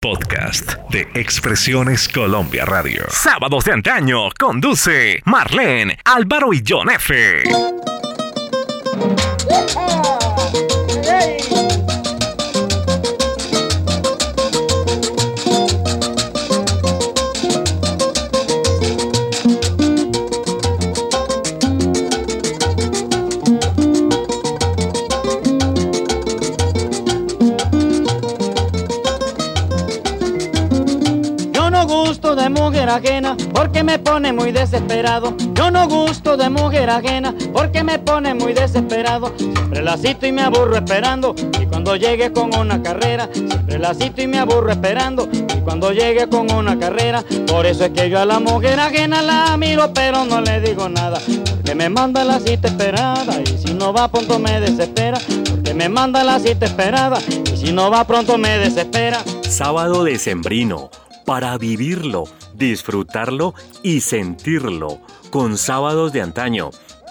Podcast de Expresiones Colombia Radio. Sábados de antaño conduce Marlene, Álvaro y John F. porque me pone muy desesperado. Yo no gusto de mujer ajena porque me pone muy desesperado. Siempre la cito y me aburro esperando. Y cuando llegue con una carrera, siempre la cito y me aburro esperando. Y cuando llegue con una carrera, por eso es que yo a la mujer ajena la miro, pero no le digo nada. Porque me manda la cita esperada. Y si no va pronto me desespera. Porque me manda la cita esperada. Y si no va pronto me desespera. Sábado de Sembrino para vivirlo, disfrutarlo y sentirlo con sábados de antaño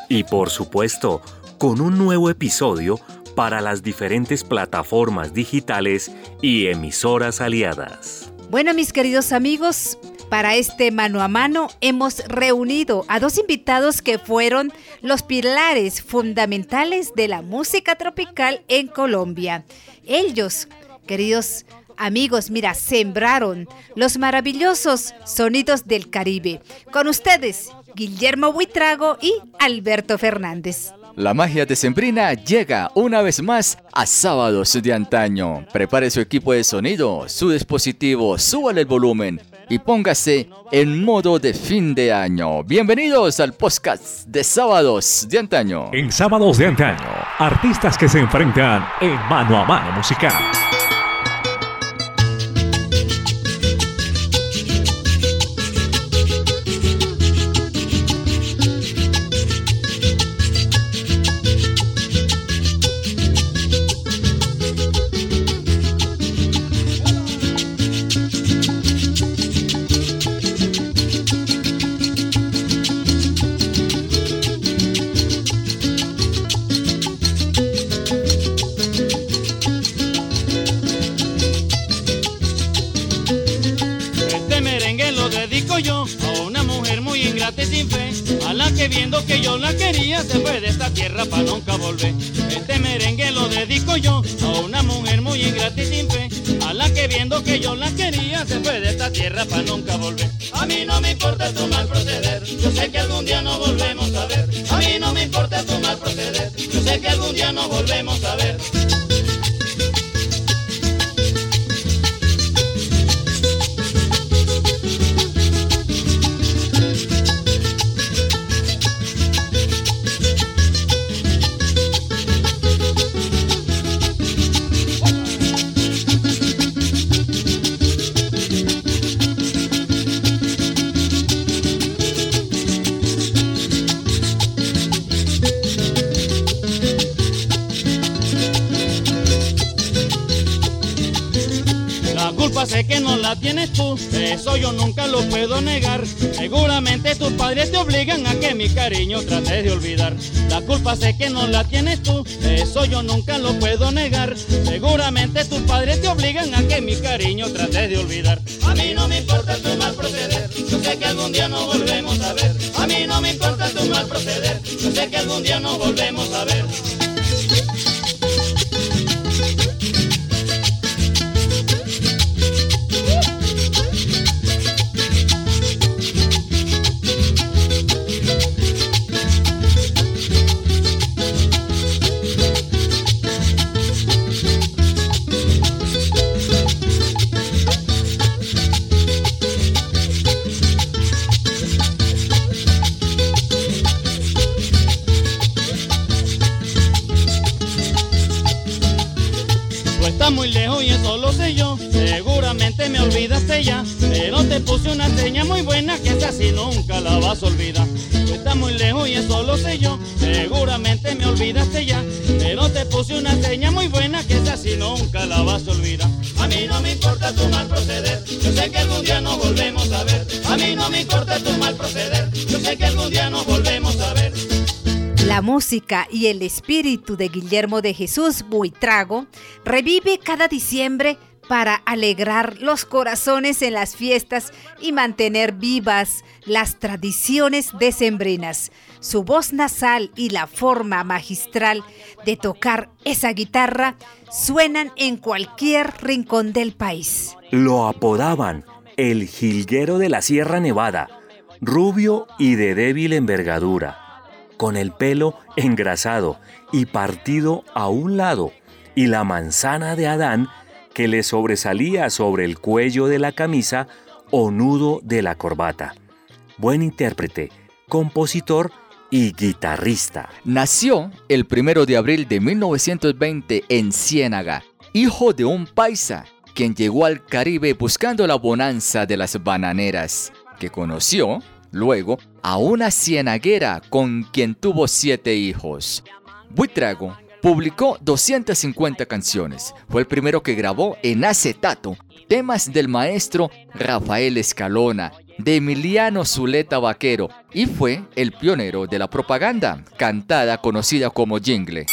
y por supuesto con un nuevo episodio para las diferentes plataformas digitales y emisoras aliadas. Bueno mis queridos amigos, para este mano a mano hemos reunido a dos invitados que fueron los pilares fundamentales de la música tropical en Colombia. Ellos, queridos amigos, mira, sembraron los maravillosos sonidos del Caribe. Con ustedes, Guillermo Buitrago y Alberto Fernández. La magia de Sembrina llega una vez más a sábados de antaño. Prepare su equipo de sonido, su dispositivo, súbale el volumen y póngase en modo de fin de año. Bienvenidos al podcast de sábados de antaño. En sábados de antaño, artistas que se enfrentan en mano a mano musical. No eso yo nunca lo puedo negar. Seguramente tus padres te obligan a que mi cariño trates de olvidar. La culpa sé que no la tienes tú, eso yo nunca lo puedo negar. Seguramente tus padres te obligan a que mi cariño trates de olvidar. A mí no me importa tu mal proceder, yo sé que algún día nos volvemos a ver. A mí no me importa tu mal proceder, yo sé que algún día nos volvemos a ver. Seña muy buena que esa sí nunca la vas a olvidar. Tú estás muy lejos y eso lo sé yo, seguramente me olvidaste ya. Pero te puse una seña muy buena que esa sí nunca la vas a olvidar. A mí no me importa tu mal proceder, yo sé que algún día nos volvemos a ver. A mí no me importa tu mal proceder, yo sé que algún día nos volvemos a ver. La música y el espíritu de Guillermo de Jesús Buitrago revive cada diciembre para alegrar los corazones en las fiestas y mantener vivas las tradiciones decembrinas. Su voz nasal y la forma magistral de tocar esa guitarra suenan en cualquier rincón del país. Lo apodaban el jilguero de la Sierra Nevada, rubio y de débil envergadura, con el pelo engrasado y partido a un lado, y la manzana de Adán que le sobresalía sobre el cuello de la camisa o nudo de la corbata. Buen intérprete, compositor y guitarrista. Nació el primero de abril de 1920 en Ciénaga, hijo de un paisa, quien llegó al Caribe buscando la bonanza de las bananeras, que conoció, luego, a una cienaguera con quien tuvo siete hijos. Buitrago publicó 250 canciones. Fue el primero que grabó en acetato temas del maestro Rafael Escalona, de Emiliano Zuleta Vaquero y fue el pionero de la propaganda, cantada conocida como jingle.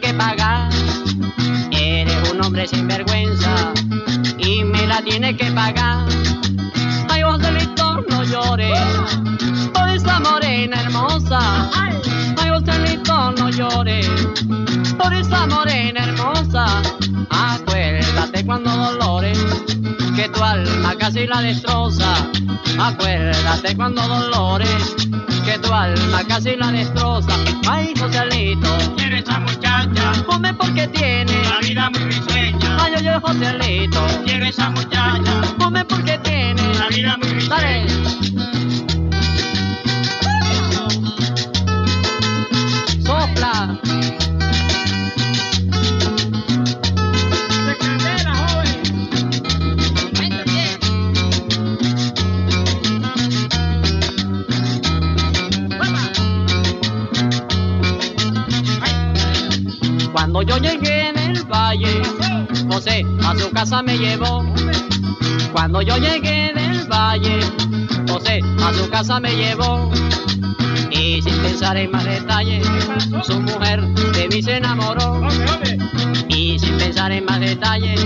Que pagar. Eres un hombre sin vergüenza y me la tienes que pagar. Ay, Joselito, no llores por esa morena hermosa. Ay, Joselito, no llores por esa morena hermosa. Acuérdate cuando que tu alma casi la destroza. Acuérdate cuando dolores que tu alma casi la destroza. Ay, Joselito, ¿Quieres esa muchacha? come porque tiene la vida muy risueña. Ay, oye, Joselito, Quiero esa muchacha, come porque tiene la vida muy risueña. Dale. Cuando yo llegué del valle, José a su casa me llevó. Cuando yo llegué del valle, José a su casa me llevó. Y sin pensar en más detalles, su mujer de mí se enamoró. Y sin pensar en más detalles,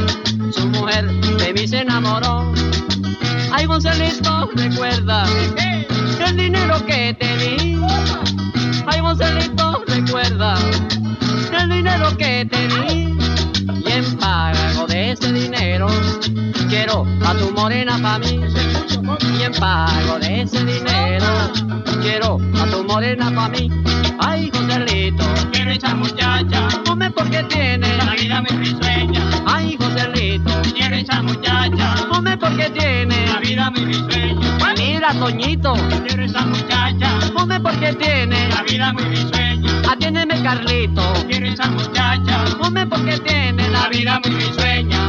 su mujer de mí se enamoró. Ay, Gonzalito, recuerda el dinero que te di. Ay, Gonzalito, recuerda el dinero que te di. Y en pago de ese dinero, quiero a tu morena pa' mí. Y en pago de ese dinero, quiero a tu morena pa' mí. Ay, Joselito, Quiero esa muchacha, come porque tiene. la vida muy risueña. Ay, Joselito, Quiero esa muchacha, come porque tiene. la vida muy risueña. Mira, Toñito, Quiero esa muchacha, come porque tiene. la vida muy risueña. Atiéndeme, Carlito, Quiero esa muchacha, come porque tiene. la vida muy risueña.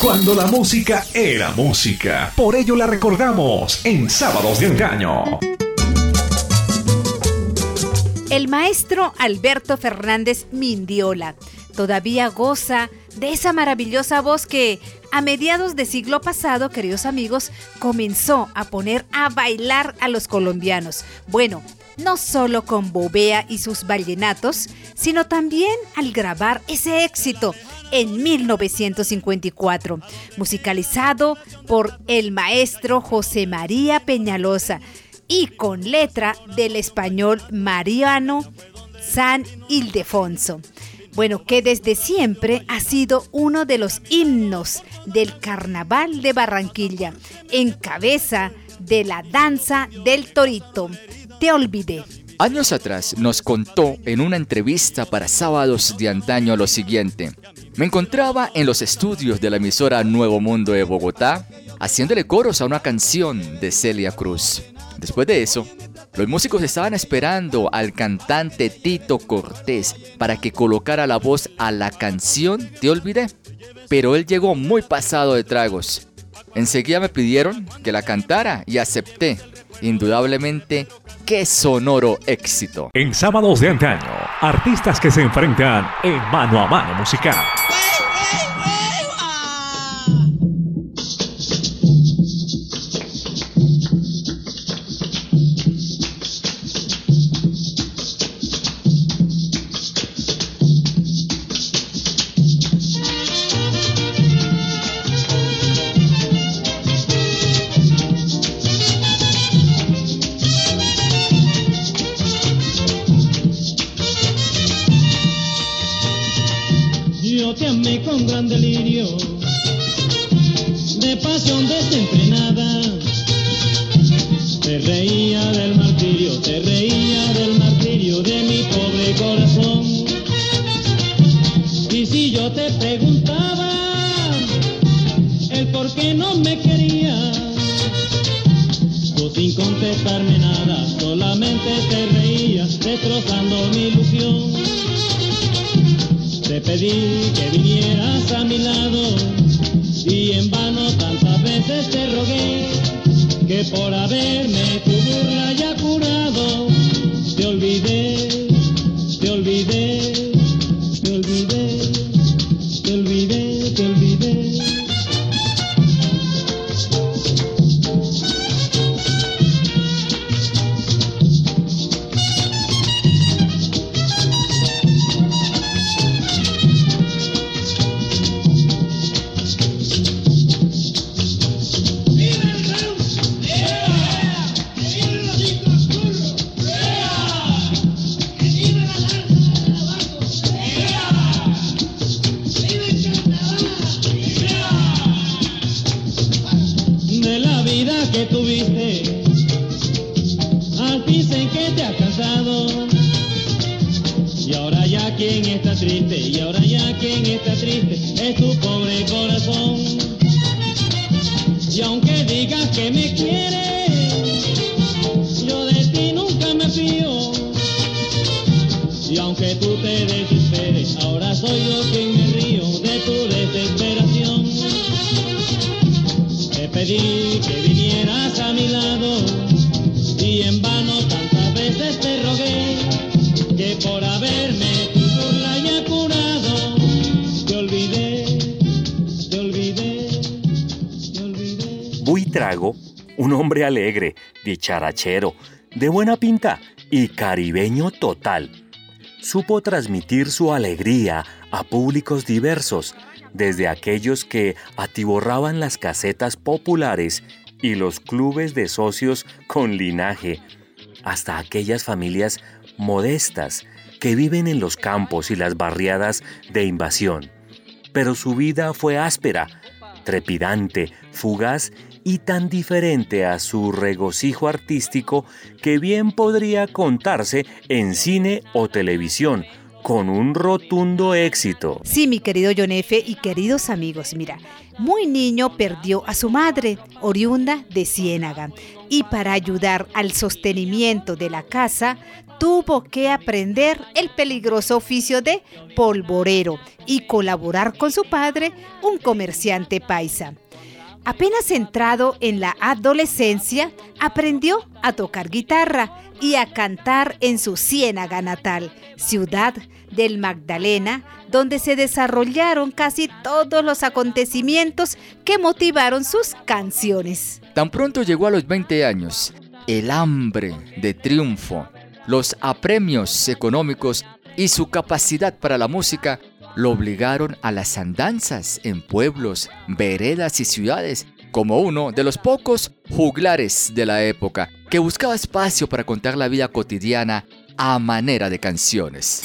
Cuando la música era música. Por ello la recordamos en Sábados de Engaño. El maestro Alberto Fernández Mindiola todavía goza de esa maravillosa voz que a mediados de siglo pasado, queridos amigos, comenzó a poner a bailar a los colombianos. Bueno, no solo con Bobea y sus vallenatos, sino también al grabar ese éxito en 1954, musicalizado por el maestro José María Peñalosa y con letra del español Mariano San Ildefonso. Bueno, que desde siempre ha sido uno de los himnos del Carnaval de Barranquilla, en cabeza de la danza del torito. Te olvidé. Años atrás nos contó en una entrevista para sábados de antaño lo siguiente. Me encontraba en los estudios de la emisora Nuevo Mundo de Bogotá, haciéndole coros a una canción de Celia Cruz. Después de eso, los músicos estaban esperando al cantante Tito Cortés para que colocara la voz a la canción Te olvidé, pero él llegó muy pasado de tragos. Enseguida me pidieron que la cantara y acepté. Indudablemente, qué sonoro éxito. En sábados de antaño, artistas que se enfrentan en mano a mano musical. poder dicharachero, de buena pinta y caribeño total. Supo transmitir su alegría a públicos diversos, desde aquellos que atiborraban las casetas populares y los clubes de socios con linaje, hasta aquellas familias modestas que viven en los campos y las barriadas de invasión. Pero su vida fue áspera, trepidante, fugaz y tan diferente a su regocijo artístico que bien podría contarse en cine o televisión, con un rotundo éxito. Sí, mi querido John F. y queridos amigos, mira, muy niño perdió a su madre, oriunda de Ciénaga, y para ayudar al sostenimiento de la casa, tuvo que aprender el peligroso oficio de polvorero y colaborar con su padre, un comerciante paisa. Apenas entrado en la adolescencia, aprendió a tocar guitarra y a cantar en su Ciénaga natal, ciudad del Magdalena, donde se desarrollaron casi todos los acontecimientos que motivaron sus canciones. Tan pronto llegó a los 20 años, el hambre de triunfo, los apremios económicos y su capacidad para la música lo obligaron a las andanzas en pueblos, veredas y ciudades, como uno de los pocos juglares de la época que buscaba espacio para contar la vida cotidiana a manera de canciones.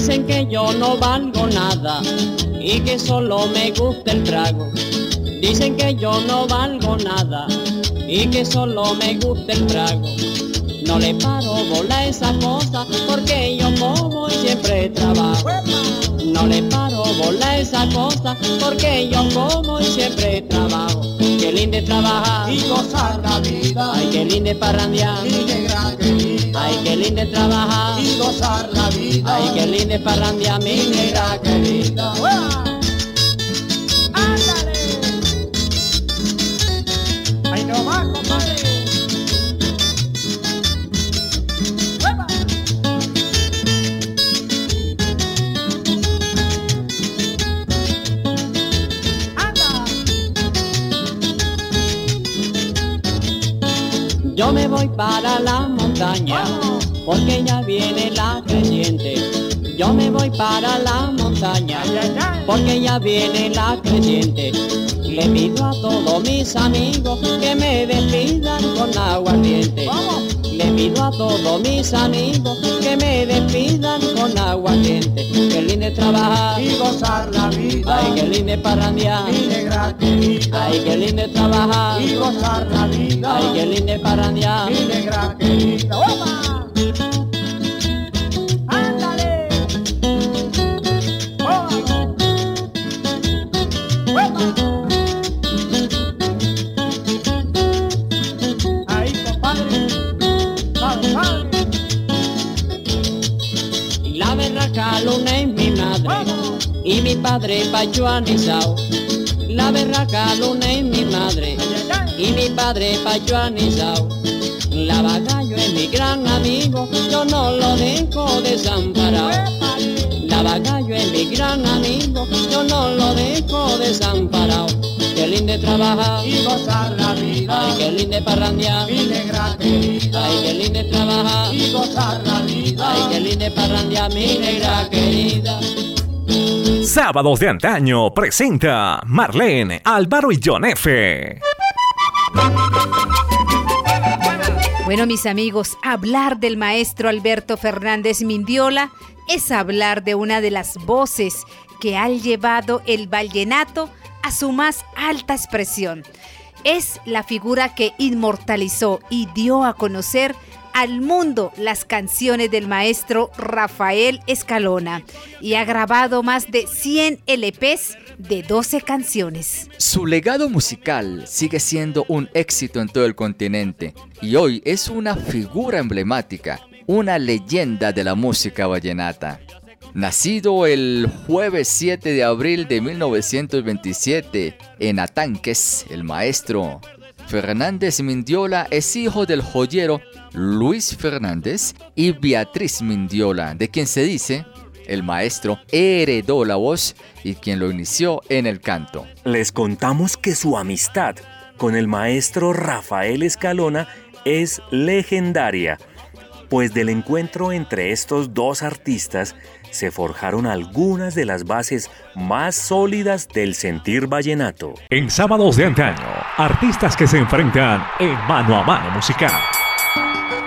Dicen que yo no valgo nada y que solo me gusta el trago. Dicen que yo no valgo nada y que solo me gusta el trago. No le paro bola a esa cosa porque yo como y siempre trabajo. No le paro bola a esa cosa porque yo como y siempre trabajo. Qué lindo es trabajar y gozar la vida. Ay, qué lindo es parrandear. Mi negra querida. Ay, qué lindo es trabajar y gozar la vida. Ay, qué lindo es parrandear, mi negra querida. ¡Ándale! ¡Ahí no va, compadre! ¡Hueva! ¡Anda! Yo me voy para la montaña porque ya viene la creciente. Yo me voy para la montaña porque ya viene la creciente. Le pido a todos mis amigos que me despidan con aguardiente. ¡Vamos! Le pido a todos mis amigos que me despidan con aguardiente. Qué lindo es trabajar. Y gozar la vida. Ay, qué lindo es parrandear. Mi negra querida. Ay, qué lindo es trabajar. Y gozar la vida. Ay, qué lindo es parrandear. Mi negra querida. ¡Hueva! Mi padre pachuanizao. La berraca luna es mi madre y mi padre pachuanizao. La bagallo es mi gran amigo, yo no lo dejo desamparado. La bagallo es mi gran amigo, yo no lo dejo desamparado. Qué lindo es trabajar, Y gozar la vida. ay qué lindo es parrandear, Mi negra querida. ay qué lindo es trabajar, Y gozar la vida. ay qué lindo es parrandear, mi negra querida. Sábados de antaño presenta Marlene, Álvaro y John F. Bueno, mis amigos, hablar del maestro Alberto Fernández Mindiola es hablar de una de las voces que han llevado el vallenato a su más alta expresión. Es la figura que inmortalizó y dio a conocer al mundo las canciones del maestro Rafael Escalona y ha grabado más de 100 LPs de 12 canciones. Su legado musical sigue siendo un éxito en todo el continente y hoy es una figura emblemática, una leyenda de la música vallenata. Nacido el jueves 7 de abril de 1927 en Atanques, el maestro Fernández Mindiola es hijo del joyero Luis Fernández y Beatriz Mindiola, de quien se dice el maestro heredó la voz y quien lo inició en el canto. Les contamos que su amistad con el maestro Rafael Escalona es legendaria, pues del encuentro entre estos dos artistas se forjaron algunas de las bases más sólidas del sentir vallenato. En sábados de antaño, artistas que se enfrentan en mano a mano musical.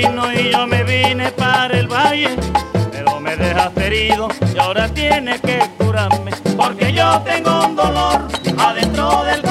Y yo me vine para el valle. Pero me dejaste herido y ahora tienes que curarme. Porque yo tengo un dolor adentro del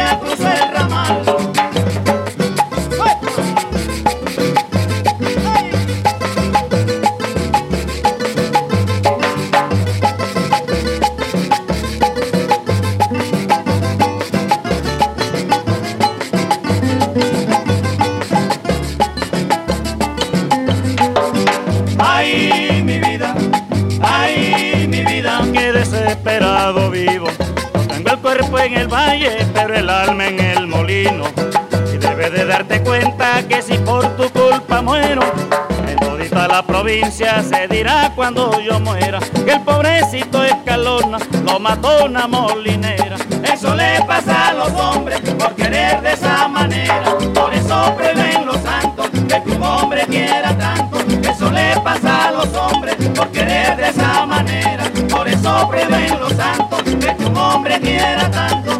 algún día culpa muero, en todita la provincia se dirá cuando yo muera que el pobrecito escalona lo mató una molinera. Eso le pasa a los hombres por querer de esa manera. Por eso prevén los santos que tu hombre quiera tanto. Eso le pasa a los hombres por querer de esa manera. Por eso prevén los santos que tu hombre quiera tanto.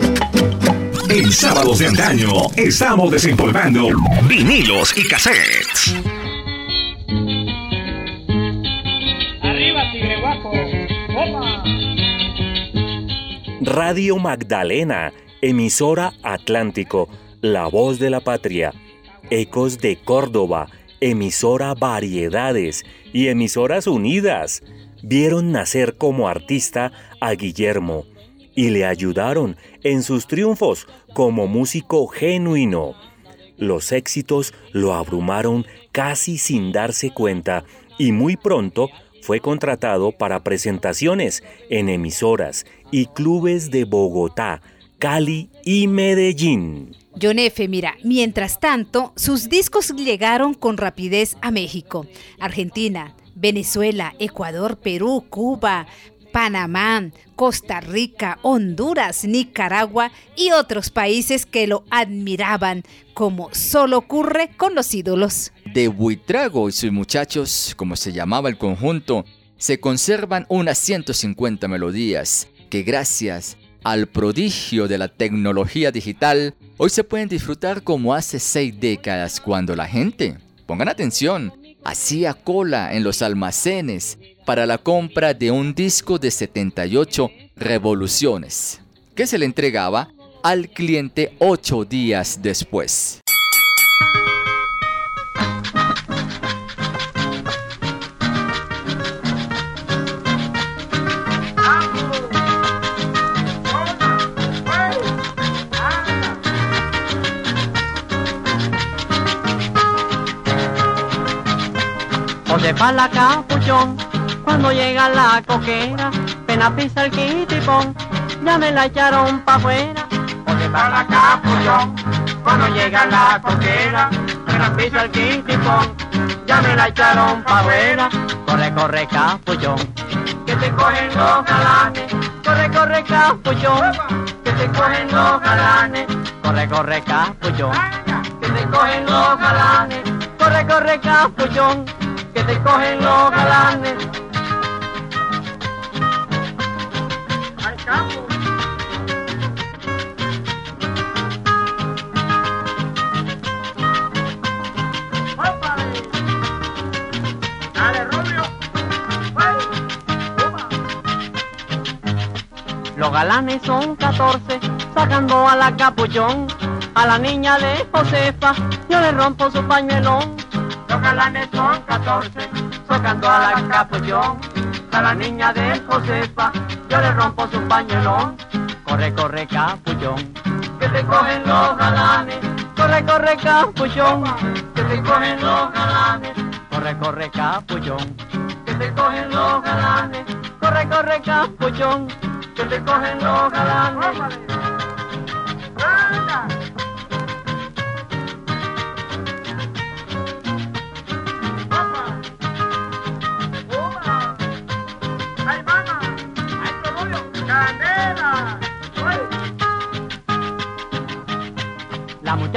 En sábados de antaño estamos desempolvando vinilos y cassettes. Arriba, tigre guapo. Opa. Radio Magdalena, emisora Atlántico, la voz de la patria. Ecos de Córdoba, emisora Variedades y emisoras unidas. Vieron nacer como artista a Guillermo y le ayudaron en sus triunfos como músico genuino. Los éxitos lo abrumaron casi sin darse cuenta y muy pronto fue contratado para presentaciones en emisoras y clubes de Bogotá, Cali y Medellín. John F., mira, mientras tanto, sus discos llegaron con rapidez a México, Argentina, Venezuela, Ecuador, Perú, Cuba, Panamá, Costa Rica, Honduras, Nicaragua y otros países que lo admiraban, como solo ocurre con los ídolos. De Buitrago y sus muchachos, como se llamaba el conjunto, se conservan unas 150 melodías que gracias al prodigio de la tecnología digital, hoy se pueden disfrutar como hace seis décadas cuando la gente, pongan atención, hacía cola en los almacenes para la compra de un disco de 78 revoluciones, que se le entregaba al cliente ocho días después. José pa' la capuchón, cuando llega la coquera, pena pisa el quitipón, ya me la echaron pa' afuera. José pa' la capuchón, cuando llega la coquera, pena pisa el quitipón, ya me la echaron pa' afuera. Corre, corre, capuchón, que te cogen los galanes, corre, corre, capuchón, que te cogen los galanes, corre, corre, capuchón, que te cogen los galanes, corre, corre, capuchón que te cogen los galanes. Al campo. Dale, Rubio. Los galanes son 14, sacando a la capuchón. A la niña de Josefa, yo le rompo su pañuelón. Galanes son 14, sacando a la capuchón. A la niña de Josefa, yo le rompo su pañuelón. Corre, corre, capuchón, que te cogen los galanes. Corre, corre, capuchón, que te cogen los galanes. Corre, corre, capuchón, que te cogen los galanes. Corre, corre, capuchón, que te cogen los galanes. La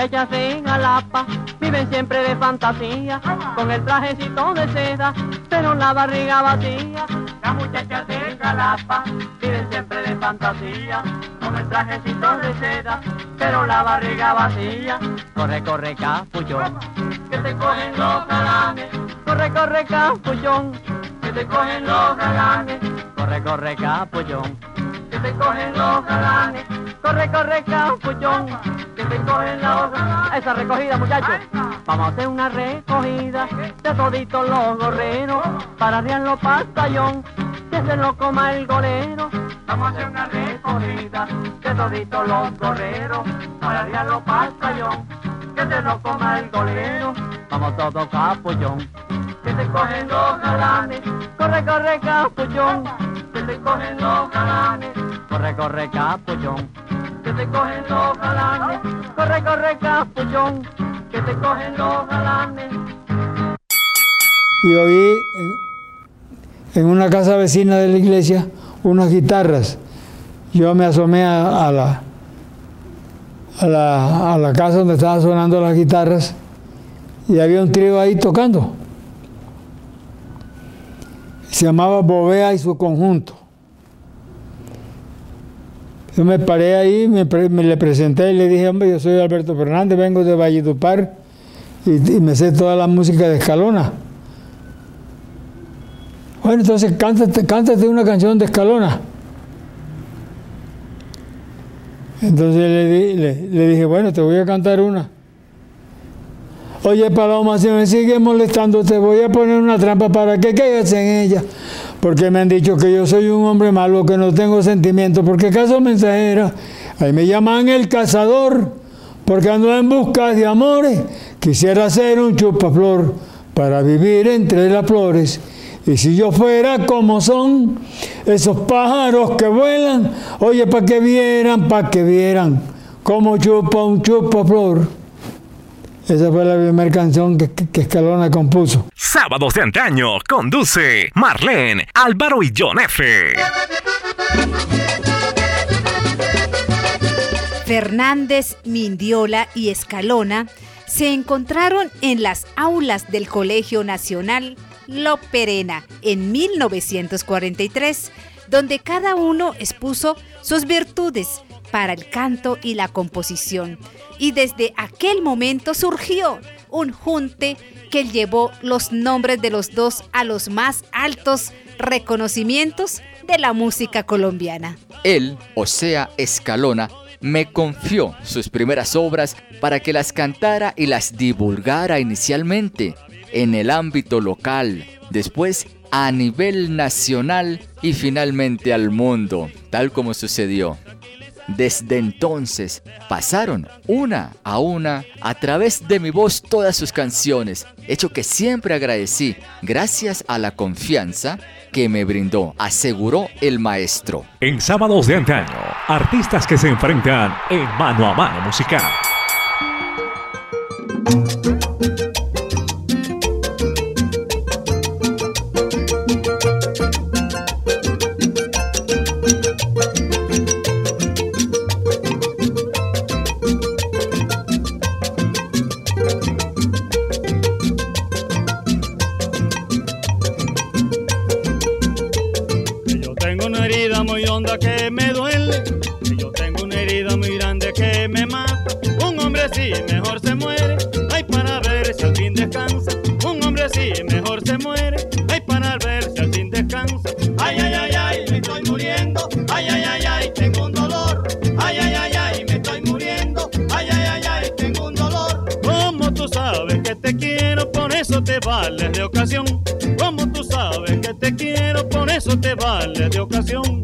muchachas de Jalapa viven siempre de fantasía, con el trajecito de seda, pero la barriga vacía. Las muchachas de Jalapa viven siempre de fantasía, con el trajecito de seda, pero la barriga vacía. Corre, corre, capullón, que te cogen los galanes. Corre, corre, capullón, que te cogen los galanes. Corre, corre, capullón, que te cogen los galanes. Corre, corre, capullón, que te cogen los galanes. Esa recogida, muchachos. Vamos a hacer una recogida de toditos los gorreros para arriarlo pastallón, que se lo coma el golero. Vamos a hacer una recogida de toditos los gorreros para arriarlo pastallón, que se lo coma el golero. Vamos todos capullón, que te cogen los galanes. Corre, corre, capullón, que te cogen los galanes. Corre, corre, capullón, que te cogen los galanes. Corre, corre, capullón, que te cogen los galanes. y oí en, una casa vecina de la iglesia unas guitarras. Yo me asomé a, a la, a, la, a la casa donde estaban sonando las guitarras y había un trío ahí tocando. Se llamaba Bovea y su conjunto. Yo me paré ahí, me, le presenté y le dije, hombre, yo soy Alberto Fernández, vengo de Valledupar y, me sé toda la música de Escalona. Bueno, entonces cántate, cántate una canción de Escalona. Entonces le, di- le dije, bueno, te voy a cantar una. Oye, Paloma, si me sigues molestando, te voy a poner una trampa para que caigas en ella. Porque me han dicho que yo soy un hombre malo, que no tengo sentimientos, porque caso mensajera. Ahí me llaman el cazador, porque ando en busca de amores. Quisiera ser un chupaflor para vivir entre las flores. Y si yo fuera como son esos pájaros que vuelan, oye, para que vieran, para que vieran cómo chupa un chupaflor. Esa fue la primera canción que, Escalona compuso. Sábados de antaño conduce Marlene, Álvaro y John F. Fernández, Mindiola y Escalona se encontraron en las aulas del Colegio Nacional Lo Perena en 1943, donde cada uno expuso sus virtudes para el canto y la composición. Y desde aquel momento surgió un junte que llevó los nombres de los dos a los más altos reconocimientos de la música colombiana. Él, o sea, Escalona, me confió sus primeras obras para que las cantara y las divulgara inicialmente en el ámbito local, después a nivel nacional y finalmente al mundo, tal como sucedió. Desde entonces pasaron una a una a través de mi voz todas sus canciones, hecho que siempre agradecí gracias a la confianza que me brindó, aseguró el maestro. En Sábados de antaño, artistas que se enfrentan en mano a mano musical. Sabes que te quiero, por eso te vales de ocasión. Como tú sabes que te quiero, por eso te vales de ocasión.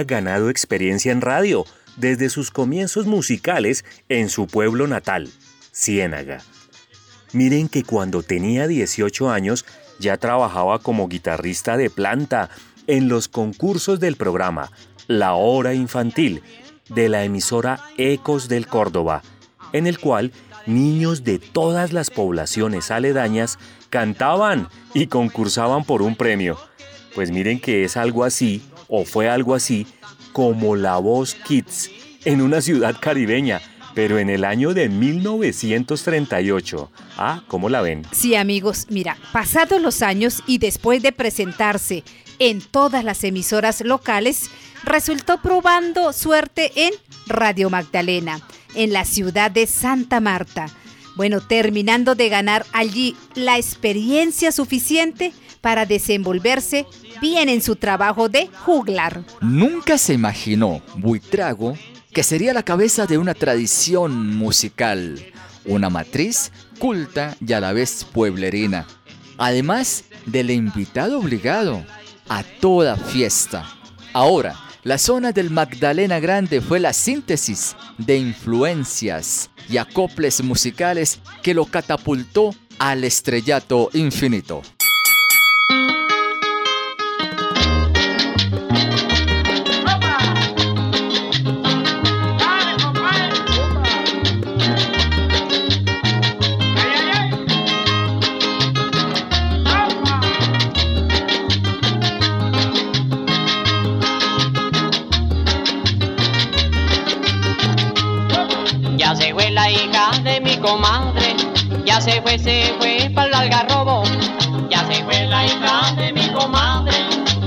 Ganado experiencia en radio desde sus comienzos musicales en su pueblo natal, Ciénaga. Miren que cuando tenía 18 años ya trabajaba como guitarrista de planta en los concursos del programa La Hora Infantil de la emisora Ecos del Córdoba, en el cual niños de todas las poblaciones aledañas cantaban y concursaban por un premio. Pues miren que es algo así, o fue algo así, como La Voz Kids en una ciudad caribeña, pero en el año de 1938. Ah, ¿cómo la ven? Sí, amigos, mira, pasados los años y después de presentarse en todas las emisoras locales, resultó probando suerte en Radio Magdalena, en la ciudad de Santa Marta. Bueno, terminando de ganar allí la experiencia suficiente para desenvolverse bien en su trabajo de juglar. Nunca se imaginó Buitrago que sería la cabeza de una tradición musical, una matriz culta y a la vez pueblerina, además del invitado obligado a toda fiesta. Ahora, la zona del Magdalena Grande fue la síntesis de influencias y acoples musicales que lo catapultó al estrellato infinito. Se fue, se fue para el algarrobo. Ya se fue la hija de mi comadre,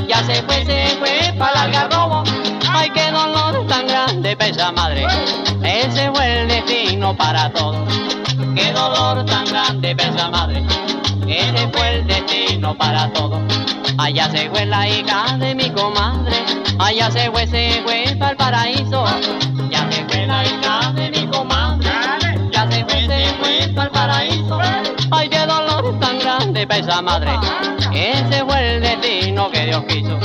ya se fue, se fue para el algarrobo. Ay, qué dolor tan grande pesa madre, ese fue el destino para todos. Qué dolor tan grande pesa madre, ese fue el destino para todos. Allá se fue la hija de mi comadre, allá se fue, se fue para el paraíso. Ya se fue tan grande pesa madre, ese fue el destino que Dios quiso.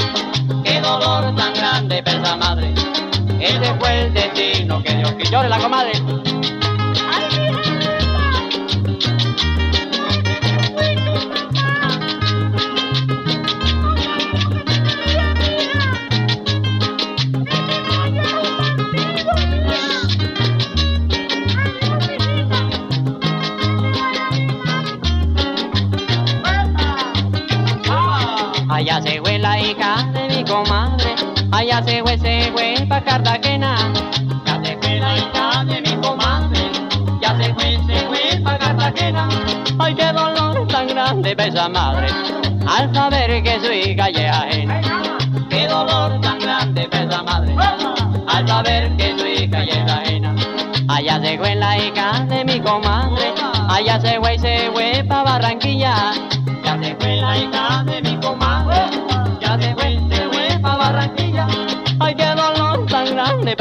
Qué dolor tan grande pesa madre, ese fue el destino que Dios quiso. Llore la comadre. Pa' Cartagena. Ya se fue la hija de mi comadre, ya se fue, se fue pa' Cartagena. Ay, qué dolor tan grande pesa madre, al saber que su hija ajena. Qué dolor tan grande pesa madre, al saber que su hija ajena. Allá se fue la hija de mi comadre. Allá se fue y se fue pa' Barranquilla. Ya se fue la hija de mi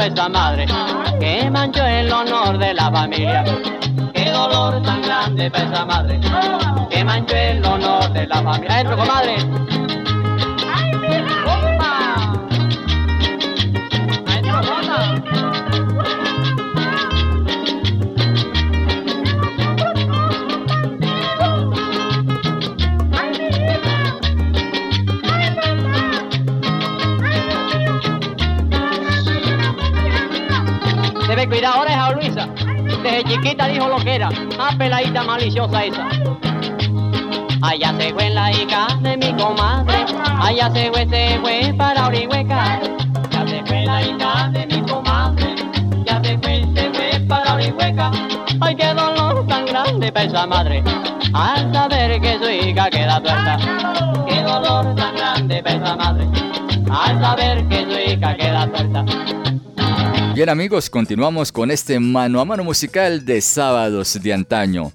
tan grande pa' esa madre. Que manchó el honor de la familia. Qué dolor tan grande pa' esa madre. Que manchó el honor de la familia. ¡Entro, comadre! Debe cuidar oreja, Luisa. Desde chiquita dijo lo que era. Ah, peladita maliciosa esa. Allá se fue la hija de mi comadre. Allá se fue, se fue para Orihueca. Ya se fue la hija de mi comadre. Ya se fue, se fue para Orihueca. Ay, qué dolor tan grande para esa madre. Al saber que su hija queda tuerta. Qué dolor tan grande para esa madre. Al saber que su hija queda tuerta. Bien amigos, continuamos con este mano a mano musical de sábados de antaño.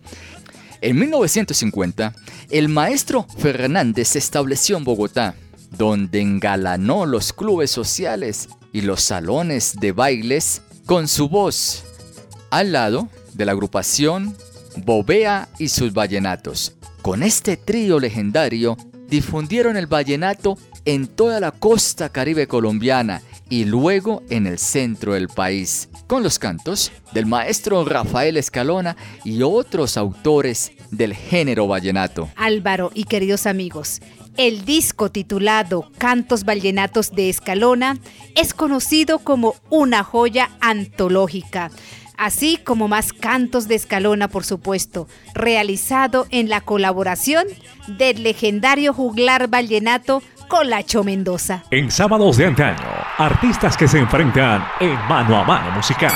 En 1950, el maestro Fernández se estableció en Bogotá, donde engalanó los clubes sociales y los salones de bailes con su voz, al lado de la agrupación Bobea y sus vallenatos. Con este trío legendario difundieron el vallenato en toda la costa caribe colombiana y luego en el centro del país, con los cantos del maestro Rafael Escalona y otros autores del género vallenato. Álvaro y queridos amigos, el disco titulado Cantos Vallenatos de Escalona es conocido como una joya antológica así como más cantos de Escalona, por supuesto, realizado en la colaboración del legendario juglar vallenato Colacho Mendoza. En sábados de antaño, artistas que se enfrentan en mano a mano musical.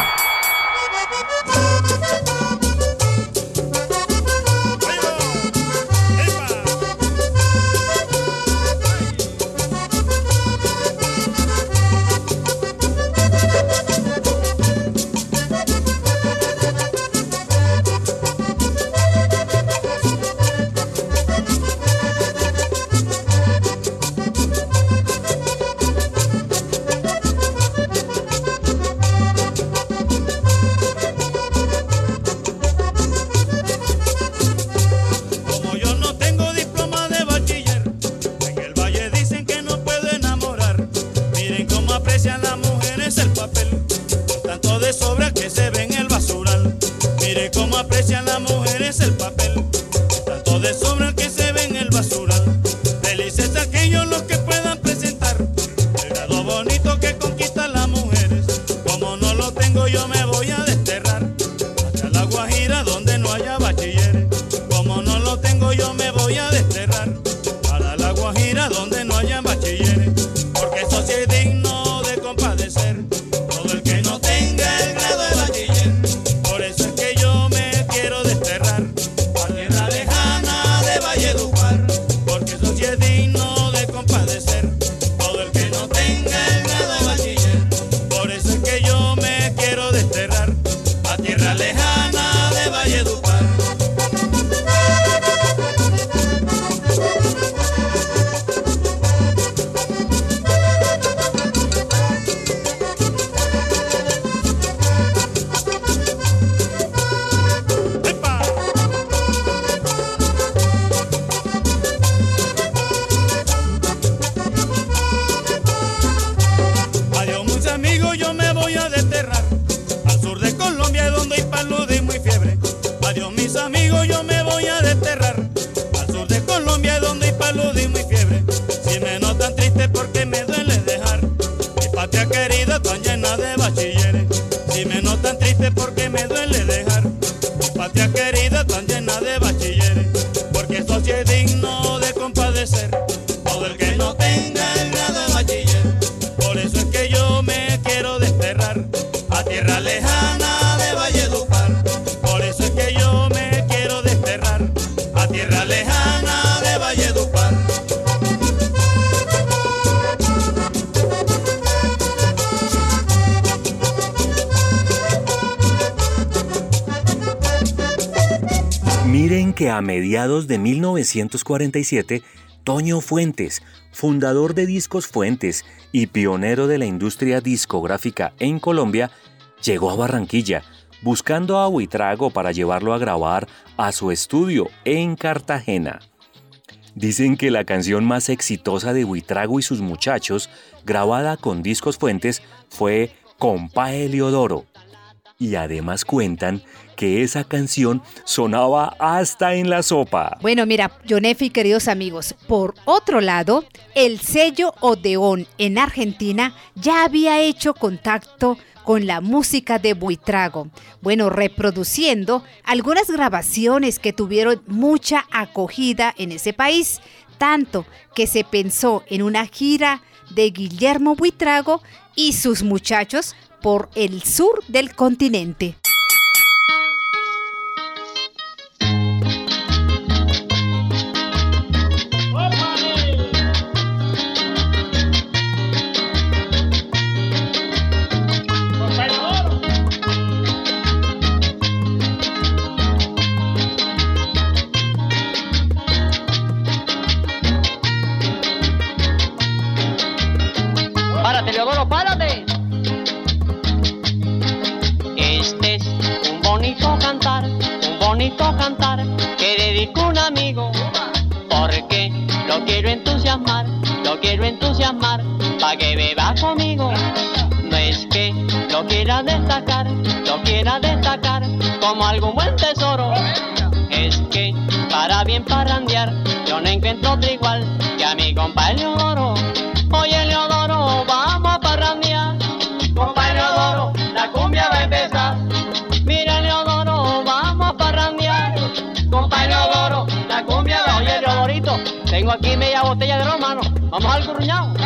A mediados de 1947, Toño Fuentes, fundador de Discos Fuentes y pionero de la industria discográfica en Colombia, llegó a Barranquilla buscando a Huitrago para llevarlo a grabar a su estudio en Cartagena. Dicen que la canción más exitosa de Huitrago y sus muchachos, grabada con Discos Fuentes, fue Compa Heliodoro. Y además cuentan que esa canción sonaba hasta en la sopa. Bueno, mira, Jonefi, queridos amigos, por otro lado, el sello Odeón en Argentina ya había hecho contacto con la música de Buitrago. Bueno, reproduciendo algunas grabaciones que tuvieron mucha acogida en ese país, tanto que se pensó en una gira de Guillermo Buitrago y sus muchachos por el sur del continente. Como algún buen tesoro. Es que para bien parrandear yo no encuentro otro igual que a mi compa Eleodoro. Oye Leodoro, vamos a parrandear. Compa Leodoro, la cumbia va a empezar. Mira Leodoro, vamos a parrandear. Compa Leodoro, la cumbia va a Oye Leodorito, tengo aquí media botella de romano. Vamos al curruñado.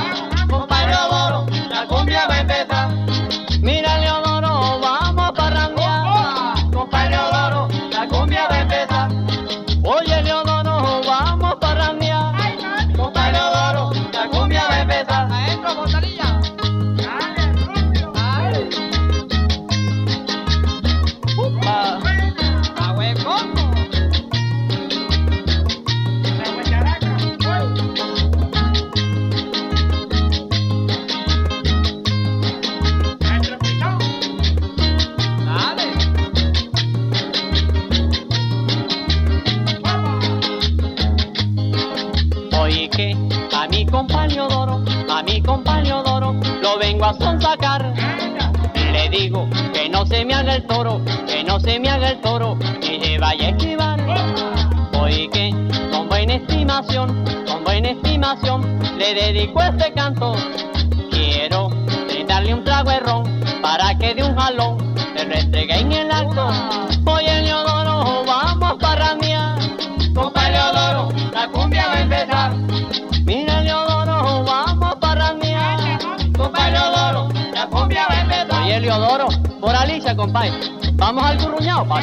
Compa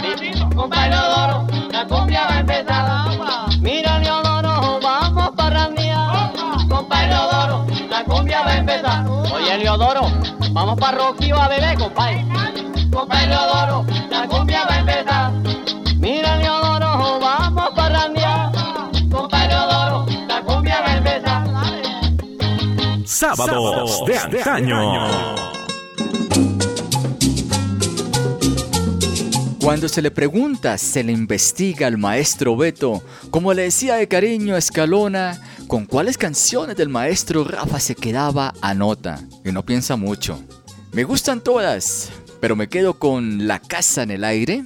Leodoro, la cumbia va a empezar. Mira Leodoro, vamos para mía. Compa Leodoro, la cumbia va a empezar. Oye Leodoro, vamos para Roquío a beber, compadre. Compa Leodoro, la cumbia va a empezar. Mira Leodoro, vamos para randear. Compa Leodoro, la cumbia va a empezar. Sábados de antaño. Cuando se le pregunta, se le investiga al maestro Beto, como le decía de cariño a Escalona, con cuáles canciones del maestro Rafa se quedaba a nota. Y no piensa mucho. Me gustan todas, pero me quedo con La Casa en el Aire,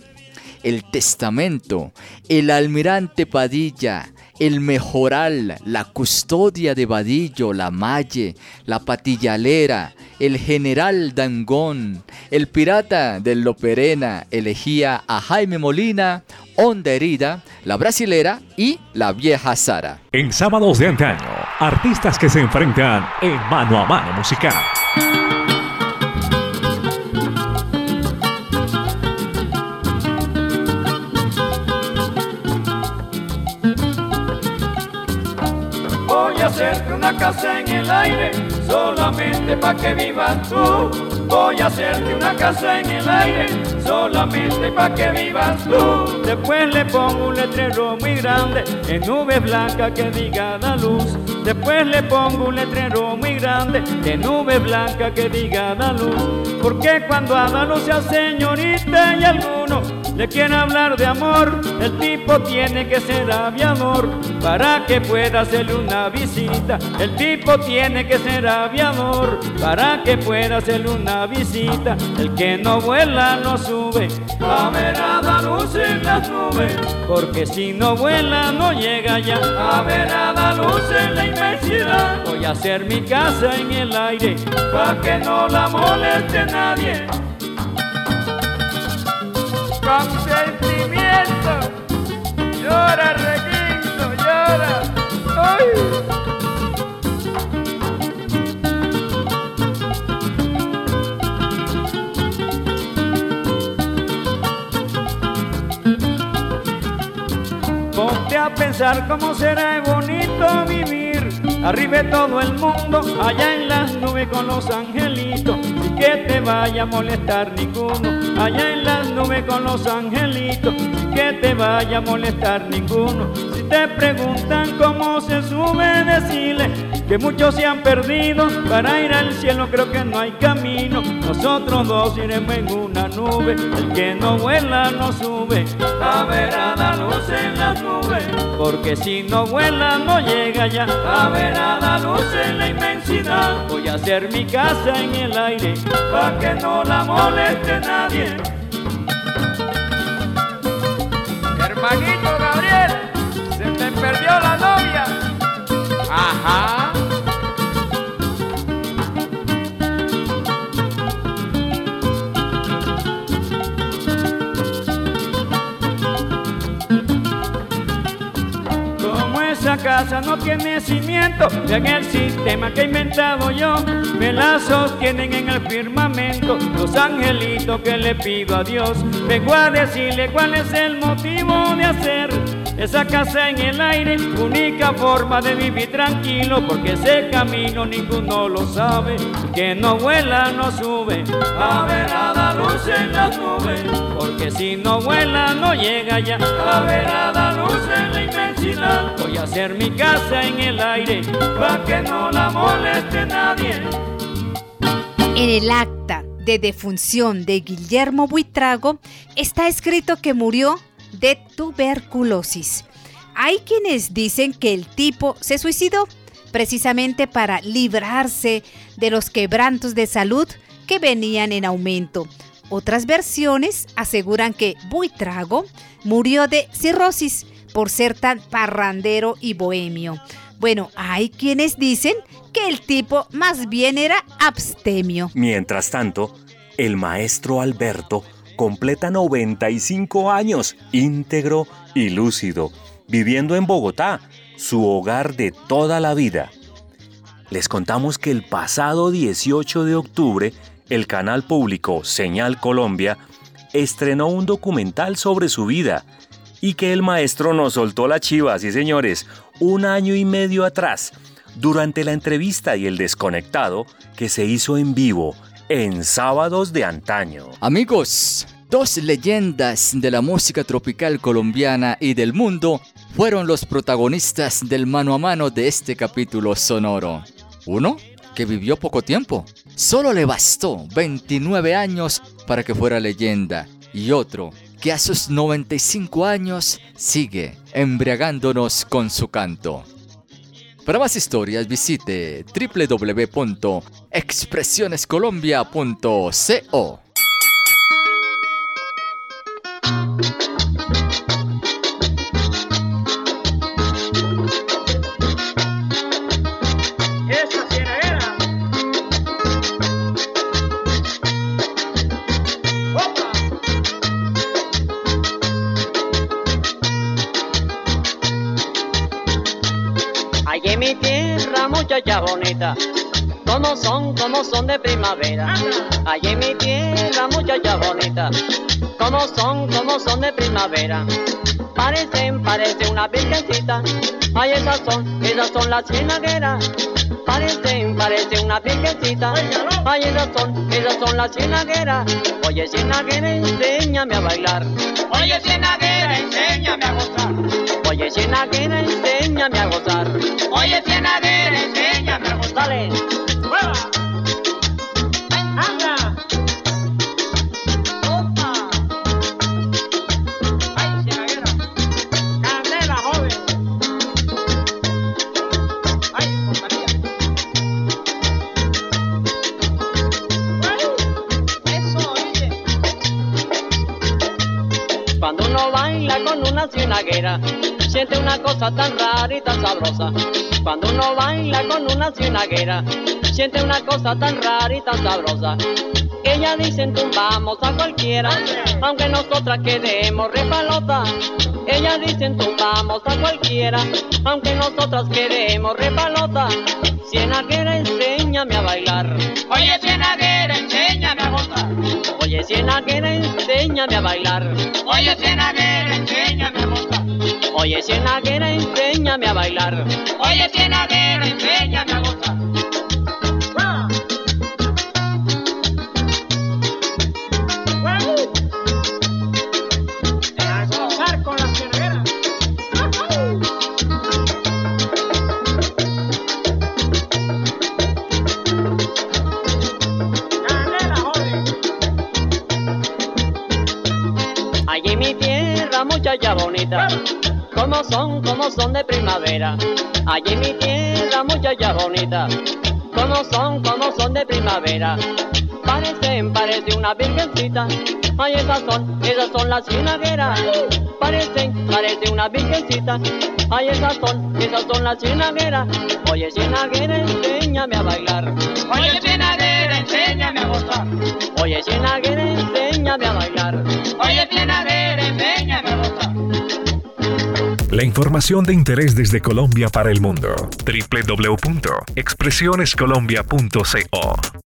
El Testamento, El Almirante Padilla, El Mejoral, La Custodia de Vadillo, La Malle, La Patillalera, El General Dangón, El Pirata del Loperena, elegía a Jaime Molina, Onda Herida, La Brasilera y La Vieja Sara. En sábados de antaño, artistas que se enfrentan en mano a mano musical. En el aire, solamente pa' que vivas tú. Voy a hacerte una casa en el aire, solamente pa' que vivas tú. Después le pongo un letrero muy grande en nube blanca que diga la luz. Después le pongo un letrero muy grande en nube blanca que diga la luz. Porque cuando Ada no sea señorita y alguno le quiere hablar de amor, el tipo tiene que ser aviador para que pueda hacerle una visita. El tipo tiene que ser aviador para que pueda hacerle una visita. El que no vuela no sube. A la luz en las nubes, porque si no vuela no llega ya. La luz en la inmensidad, voy a hacer mi casa en el aire, pa' que no la moleste nadie. Con sentimiento, llora requinto, llora. ¡Ay! A pensar cómo será bonito vivir arriba todo el mundo, allá en las nubes con los angelitos, que te vaya a molestar ninguno, allá en las nubes con los angelitos, que te vaya a molestar ninguno. Si te preguntan cómo se sube, decirle que muchos se han perdido, para ir al cielo creo que no hay camino, nosotros dos iremos en una nube, el que no vuela no sube, a ver a la luz en las nubes, porque si no vuela no llega ya, a ver a la luz en la inmensidad, voy a hacer mi casa en el aire, pa' que no la moleste nadie. Hermanito Gabriel, se te perdió la novia. Ajá. Casa no tiene cimiento, en el sistema que he inventado yo, me la sostienen en el firmamento los angelitos que le pido a Dios. Vengo a decirle cuál es el motivo de hacer esa casa en el aire, única forma de vivir tranquilo, porque ese camino ninguno lo sabe, que no vuela no sube, a ver a la luz en las nubes, porque si no vuela no llega ya, a ver a la luz en la inmensidad, voy a hacer mi casa en el aire, pa' que no la moleste nadie. En el acta de defunción de Guillermo Buitrago está escrito que murió de tuberculosis. Hay quienes dicen que el tipo se suicidó precisamente para librarse de los quebrantos de salud que venían en aumento. Otras versiones aseguran que Buitrago murió de cirrosis por ser tan parrandero y bohemio. Bueno, hay quienes dicen que el tipo más bien era abstemio. Mientras tanto, el maestro Alberto completa 95 años, íntegro y lúcido, viviendo en Bogotá, su hogar de toda la vida. Les contamos que el pasado 18 de octubre, el canal público Señal Colombia estrenó un documental sobre su vida y que el maestro nos soltó la chiva, sí señores, un año y medio atrás, durante la entrevista y el desconectado que se hizo en vivo en sábados de antaño. Amigos, dos leyendas de la música tropical colombiana y del mundo fueron los protagonistas del mano a mano de este capítulo sonoro. Uno, que vivió poco tiempo, solo le bastó 29 años para que fuera leyenda, y otro, que a sus 95 años sigue embriagándonos con su canto. Para más historias visite www.expresionescolombia.co. bonita, como son, como son de primavera. Allí en mi tierra, muchacha bonita, como son, como son de primavera. Parecen, parecen una virgencita. Ay, esas son, esas son las cienagueras. Parece, parece una virgencita. Ay, esas son, esas son las cienagueras. Oye, cienaguera, enséñame a bailar. Oye, cienaguera, enséñame a gozar. Oye, cienaguera, enséñame a gozar. Oye, cienaguera, enséñame a gozar. Dale. ¡Mueva! Baila con una cienaguera, siente una cosa tan rara y tan sabrosa. Cuando uno baila con una cienaguera, siente una cosa tan rara y tan sabrosa. Ella dicen tumbamos a cualquiera, aunque nosotras quedemos repalota. Ella dicen tumbamos a cualquiera, aunque nosotras queremos repalota. Cienaguera, enséñame a bailar. Oye, cienaguera, enséñame a gozar. Oye, cienaguera, enséñame a bailar. Oye, cienaguera, enséñame a gozar. Oye, cienaguera, enséñame a bailar. Oye, cienaguera, enséñame a gozar. Muchacha bonita, como son, como son de primavera. Allí en mi tierra, muchacha bonita, como son, como son de primavera. Parecen, parece una virgencita. Ay, esas son, esas son las cienagueras. Parecen, parece una virgencita. Ay, esas son, esas son las cienagueras. Oye, cienaguera, enséñame a bailar. Oye, cienaguera, enséñame a gozar. Oye, cienaguera, enséñame a bailar. Oye, cienaguera. La información de interés desde Colombia para el mundo. www.expresionescolombia.co